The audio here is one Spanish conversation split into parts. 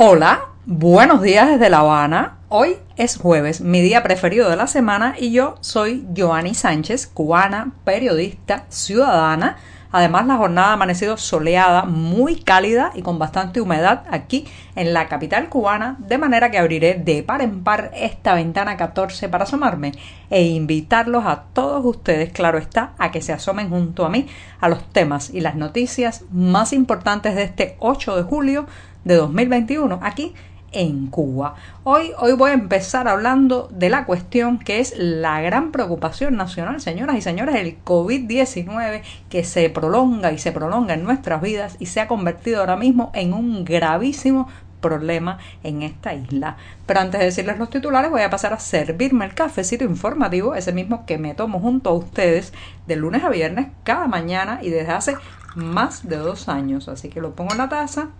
Hola, buenos días desde La Habana. Hoy es jueves, mi día preferido de la semana y yo soy Joanny Sánchez, cubana, periodista, ciudadana. Además, la jornada ha amanecido soleada, muy cálida y con bastante humedad aquí en la capital cubana, de manera que abriré de par en par esta ventana 14 para asomarme e invitarlos a todos ustedes, claro está, a que se asomen junto a mí a los temas y las noticias más importantes de este 8 de julio de 2021 aquí en Cuba. Hoy, hoy voy a empezar hablando de la cuestión que es la gran preocupación nacional, señoras y señores, el COVID-19 que se prolonga y se prolonga en nuestras vidas y se ha convertido ahora mismo en un gravísimo problema en esta isla. Pero antes de decirles los titulares, voy a pasar a servirme el cafecito informativo, ese mismo que me tomo junto a ustedes de lunes a viernes cada mañana y desde hace más de dos años. Así que lo pongo en la taza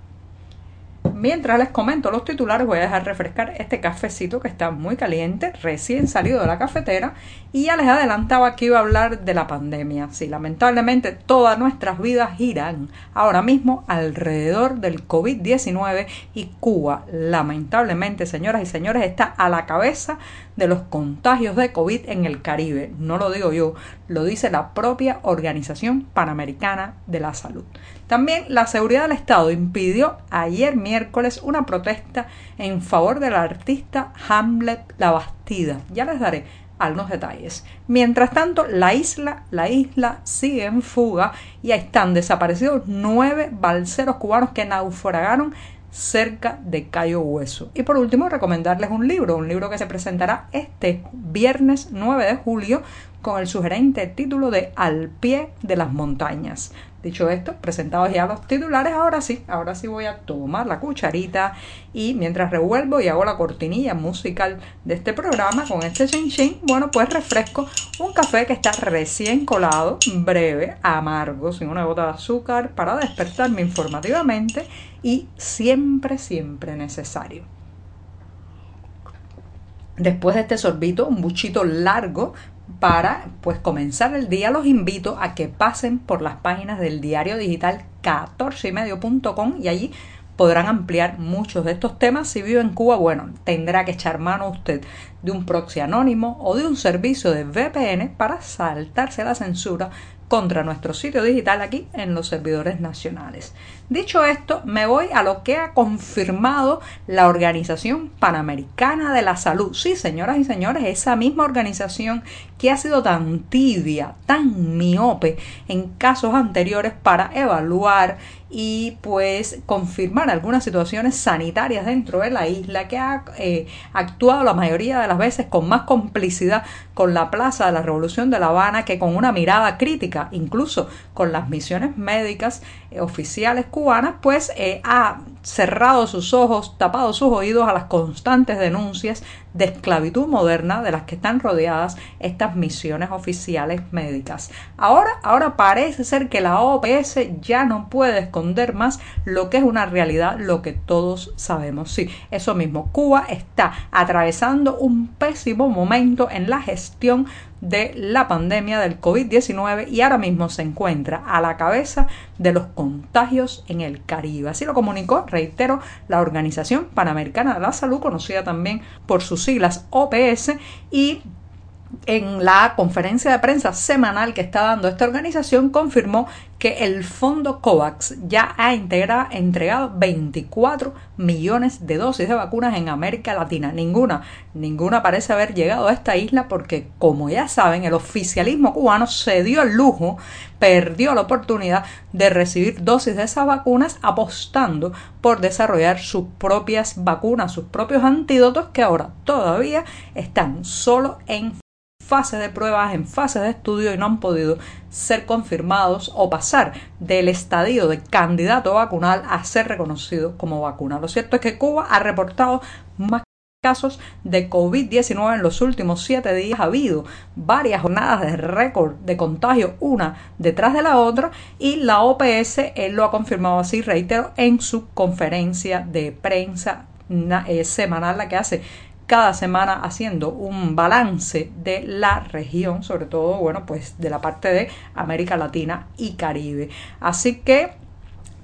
Mientras les comento los titulares, voy a dejar refrescar este cafecito que está muy caliente, recién salido de la cafetera, y ya les adelantaba que iba a hablar de la pandemia. Sí, lamentablemente todas nuestras vidas giran ahora mismo alrededor del COVID-19 y Cuba, lamentablemente, señoras y señores, está a la cabeza de los contagios de COVID en el Caribe. No lo digo yo, lo dice la propia Organización Panamericana de la Salud. También la seguridad del Estado impidió ayer miércoles una protesta en favor del artista Hamlet La Bastida. Ya les daré algunos detalles. Mientras tanto, la isla, la isla sigue en fuga y están desaparecidos nueve balseros cubanos que naufragaron cerca de Cayo Hueso. Y por último, recomendarles un libro, un libro que se presentará este viernes 9 de julio con el sugerente título de Al pie de las montañas. Dicho esto, presentados ya los titulares, ahora sí, ahora sí voy a tomar la cucharita y mientras revuelvo y hago la cortinilla musical de este programa con este chin chin, bueno, pues refresco un café que está recién colado, breve, amargo, sin una gota de azúcar, para despertarme informativamente y siempre, siempre necesario. Después de este sorbito, un buchito largo, para pues comenzar el día los invito a que pasen por las páginas del diario digital 14ymedio.com y allí podrán ampliar muchos de estos temas. Si vive en Cuba, bueno, tendrá que echar mano usted de un proxy anónimo o de un servicio de VPN para saltarse la censura contra nuestro sitio digital aquí en los servidores nacionales. Dicho esto, me voy a lo que ha confirmado la Organización Panamericana de la Salud. Sí, señoras y señores, esa misma organización que ha sido tan tibia, tan miope en casos anteriores para evaluar y pues confirmar algunas situaciones sanitarias dentro de la isla que ha eh, actuado la mayoría de las veces con más complicidad con la Plaza de la Revolución de La Habana que con una mirada crítica, incluso con las misiones médicas eh, oficiales cubanas, pues eh, ha cerrado sus ojos, tapado sus oídos a las constantes denuncias de esclavitud moderna de las que están rodeadas estas misiones oficiales médicas. Ahora, ahora parece ser que la OPS ya no puede esconder más lo que es una realidad, lo que todos sabemos. Sí, eso mismo, Cuba está atravesando un pésimo momento en la gestión de la pandemia del COVID-19 y ahora mismo se encuentra a la cabeza de los contagios en el Caribe. Así lo comunicó, reitero, la Organización Panamericana de la Salud, conocida también por sus siglas OPS, y en la conferencia de prensa semanal que está dando esta organización confirmó que el fondo COVAX ya ha entregado 24 millones de dosis de vacunas en América Latina. Ninguna, ninguna parece haber llegado a esta isla porque, como ya saben, el oficialismo cubano se dio el lujo, perdió la oportunidad de recibir dosis de esas vacunas apostando por desarrollar sus propias vacunas, sus propios antídotos que ahora todavía están solo en fase de pruebas, en fase de estudio y no han podido ser confirmados o pasar del estadio de candidato vacunal a ser reconocido como vacuna. Lo cierto es que Cuba ha reportado más casos de COVID-19 en los últimos siete días. Ha habido varias jornadas de récord de contagio, una detrás de la otra, y la OPS él lo ha confirmado así, reitero, en su conferencia de prensa eh, semanal, la que hace cada semana haciendo un balance de la región, sobre todo, bueno, pues de la parte de América Latina y Caribe. Así que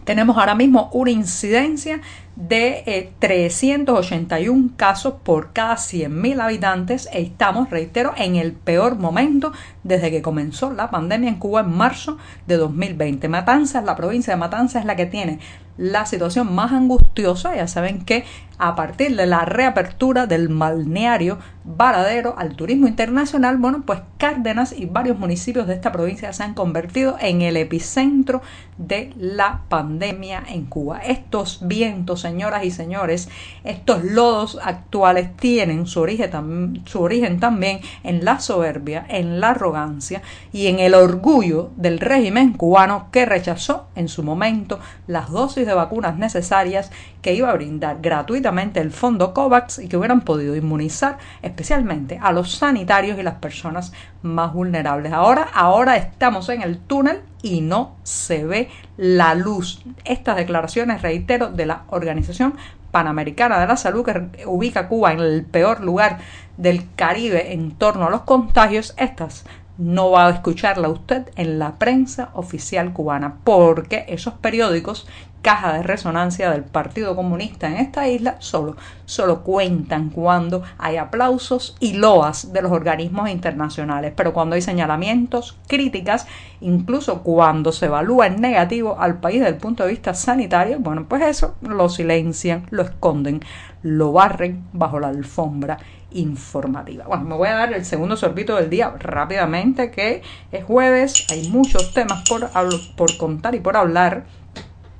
tenemos ahora mismo una incidencia de 381 eh, casos por cada 100.000 habitantes. Estamos, reitero, en el peor momento desde que comenzó la pandemia en Cuba en marzo de 2020. Matanzas, la provincia de Matanzas es la que tiene la situación más angustiosa. Ya saben que a partir de la reapertura del balneario Varadero al turismo internacional, bueno, pues Cárdenas y varios municipios de esta provincia se han convertido en el epicentro de la pandemia en Cuba. Estos vientos, señoras y señores, estos lodos actuales tienen su origen, su origen también en la soberbia, en la arrogancia y en el orgullo del régimen cubano que rechazó en su momento las dosis de vacunas necesarias que iba a brindar gratuitamente el fondo COVAX y que hubieran podido inmunizar especialmente a los sanitarios y las personas más vulnerables. Ahora, ahora estamos en el túnel y no se ve la luz. Estas declaraciones, reitero, de la Organización Panamericana de la Salud, que ubica Cuba en el peor lugar del Caribe en torno a los contagios, estas no va a escucharla usted en la prensa oficial cubana, porque esos periódicos caja de resonancia del Partido Comunista en esta isla solo, solo cuentan cuando hay aplausos y loas de los organismos internacionales, pero cuando hay señalamientos, críticas, incluso cuando se evalúa en negativo al país desde el punto de vista sanitario, bueno, pues eso lo silencian, lo esconden, lo barren bajo la alfombra informativa. Bueno, me voy a dar el segundo sorbito del día rápidamente, que es jueves, hay muchos temas por, por contar y por hablar,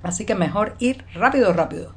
así que mejor ir rápido, rápido.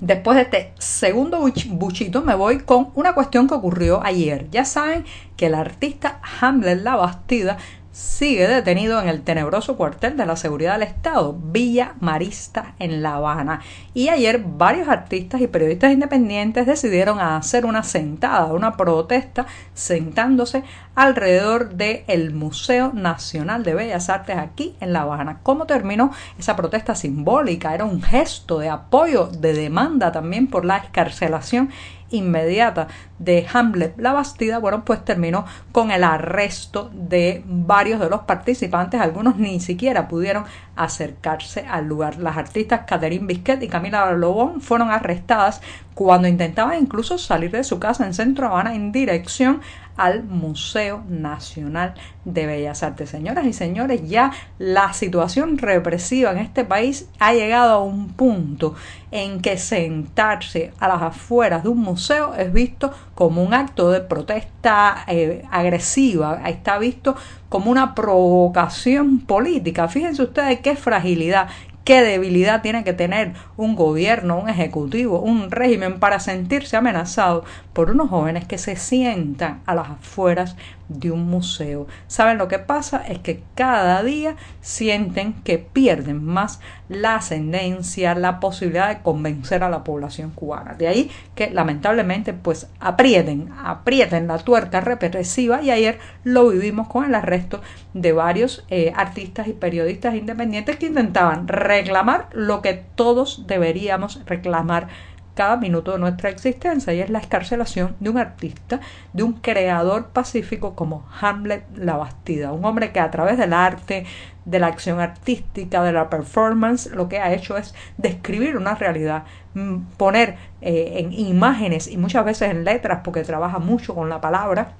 Después de este segundo buchito me voy con una cuestión que ocurrió ayer. Ya saben que el artista Hamlet La Bastida sigue detenido en el tenebroso cuartel de la seguridad del Estado, Villa Marista, en La Habana. Y ayer varios artistas y periodistas independientes decidieron hacer una sentada, una protesta, sentándose alrededor del Museo Nacional de Bellas Artes aquí en La Habana. ¿Cómo terminó esa protesta simbólica? Era un gesto de apoyo, de demanda también por la escarcelación inmediata de Hamlet la Bastida, bueno, pues terminó con el arresto de varios de los participantes, algunos ni siquiera pudieron acercarse al lugar. Las artistas Catherine Bisquet y Camila Lobón fueron arrestadas cuando intentaban incluso salir de su casa en Centro Habana en dirección al Museo Nacional de Bellas Artes. Señoras y señores, ya la situación represiva en este país ha llegado a un punto en que sentarse a las afueras de un museo es visto como un acto de protesta eh, agresiva, está visto como una provocación política. Fíjense ustedes qué fragilidad, qué debilidad tiene que tener un gobierno, un ejecutivo, un régimen para sentirse amenazado por unos jóvenes que se sientan a las afueras de un museo. ¿Saben lo que pasa? Es que cada día sienten que pierden más la ascendencia, la posibilidad de convencer a la población cubana. De ahí que lamentablemente pues aprieten, aprieten la tuerca represiva y ayer lo vivimos con el arresto de varios eh, artistas y periodistas independientes que intentaban reclamar lo que todos deberíamos reclamar cada minuto de nuestra existencia y es la escarcelación de un artista, de un creador pacífico como Hamlet La Bastida, un hombre que a través del arte, de la acción artística, de la performance, lo que ha hecho es describir una realidad, mm, poner eh, en imágenes y muchas veces en letras, porque trabaja mucho con la palabra,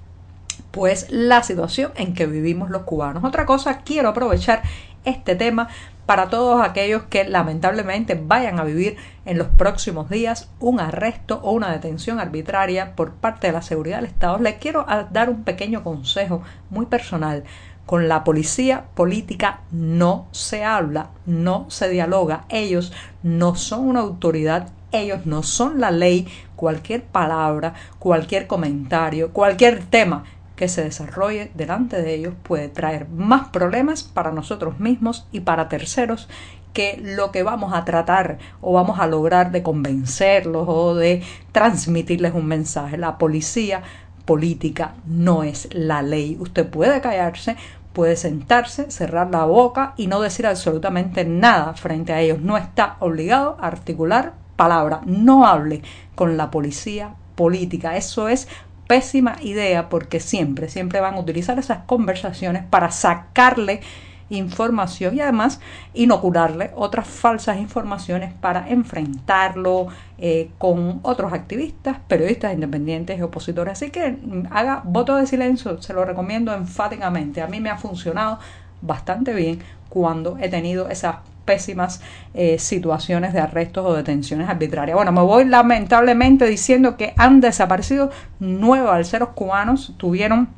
pues la situación en que vivimos los cubanos. Otra cosa, quiero aprovechar este tema para todos aquellos que lamentablemente vayan a vivir en los próximos días un arresto o una detención arbitraria por parte de la seguridad del Estado, les quiero dar un pequeño consejo muy personal. Con la policía política no se habla, no se dialoga. Ellos no son una autoridad Ellos no son la ley. Cualquier palabra, cualquier comentario, cualquier tema que se desarrolle delante de ellos puede traer más problemas para nosotros mismos y para terceros que lo que vamos a tratar o vamos a lograr de convencerlos o de transmitirles un mensaje. La policía política no es la ley. Usted puede callarse, puede sentarse, cerrar la boca y no decir absolutamente nada frente a ellos. No está obligado a articular palabra. No hable con la policía política. Eso es pésima idea porque siempre, siempre van a utilizar esas conversaciones para sacarle información y además inocularle otras falsas informaciones para enfrentarlo eh, con otros activistas, periodistas independientes y opositores. Así que mm, haga voto de silencio, se lo recomiendo enfáticamente. A mí me ha funcionado bastante bien cuando he tenido esas pésimas eh, situaciones de arrestos o detenciones arbitrarias. Bueno, me voy lamentablemente diciendo que han desaparecido nueve balseros cubanos, tuvieron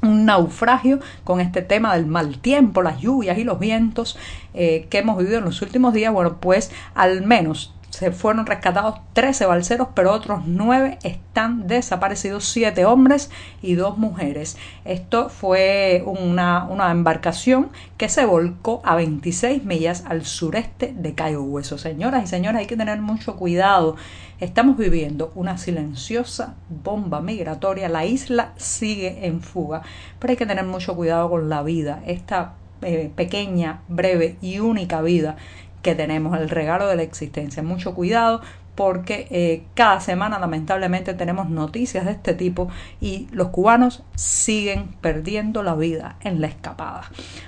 un naufragio con este tema del mal tiempo, las lluvias y los vientos eh, que hemos vivido en los últimos días. Bueno, pues al menos se fueron rescatados 13 balseros, pero otros 9 están desaparecidos, 7 hombres y 2 mujeres. Esto fue una, una, embarcación que se volcó a 26 millas al sureste de Cayo Hueso. Señoras y señores, hay que tener mucho cuidado. Estamos viviendo una silenciosa bomba migratoria. La isla sigue en fuga, pero hay que tener mucho cuidado con la vida. Esta eh, pequeña, breve y única vida que tenemos, el regalo de la existencia. Mucho cuidado porque eh, cada semana lamentablemente tenemos noticias de este tipo y los cubanos siguen perdiendo la vida en la escapada.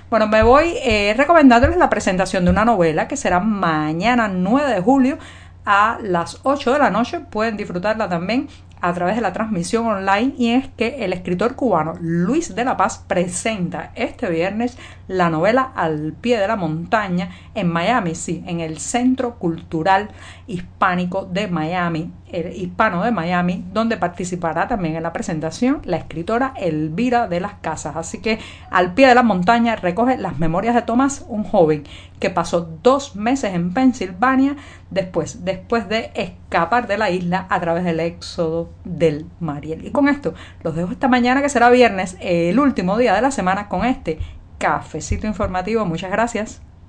Bueno, me voy eh, recomendándoles la presentación de una novela que será mañana 9 de julio a las 8 de la noche. Pueden disfrutarla también a través de la transmisión online y es que el escritor cubano Luis de la Paz presenta este viernes la novela Al pie de la montaña en Miami, sí, en el Centro Cultural Hispánico de Miami, el hispano de Miami, donde participará también en la presentación la escritora Elvira de las Casas. Así que al pie de la montaña recoge las memorias de Tomás, un joven que pasó dos meses en Pensilvania después, después de escapar de la isla a través del éxodo del Mariel. Y con esto los dejo esta mañana que será viernes, el último día de la semana con este cafecito informativo. Muchas gracias.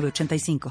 85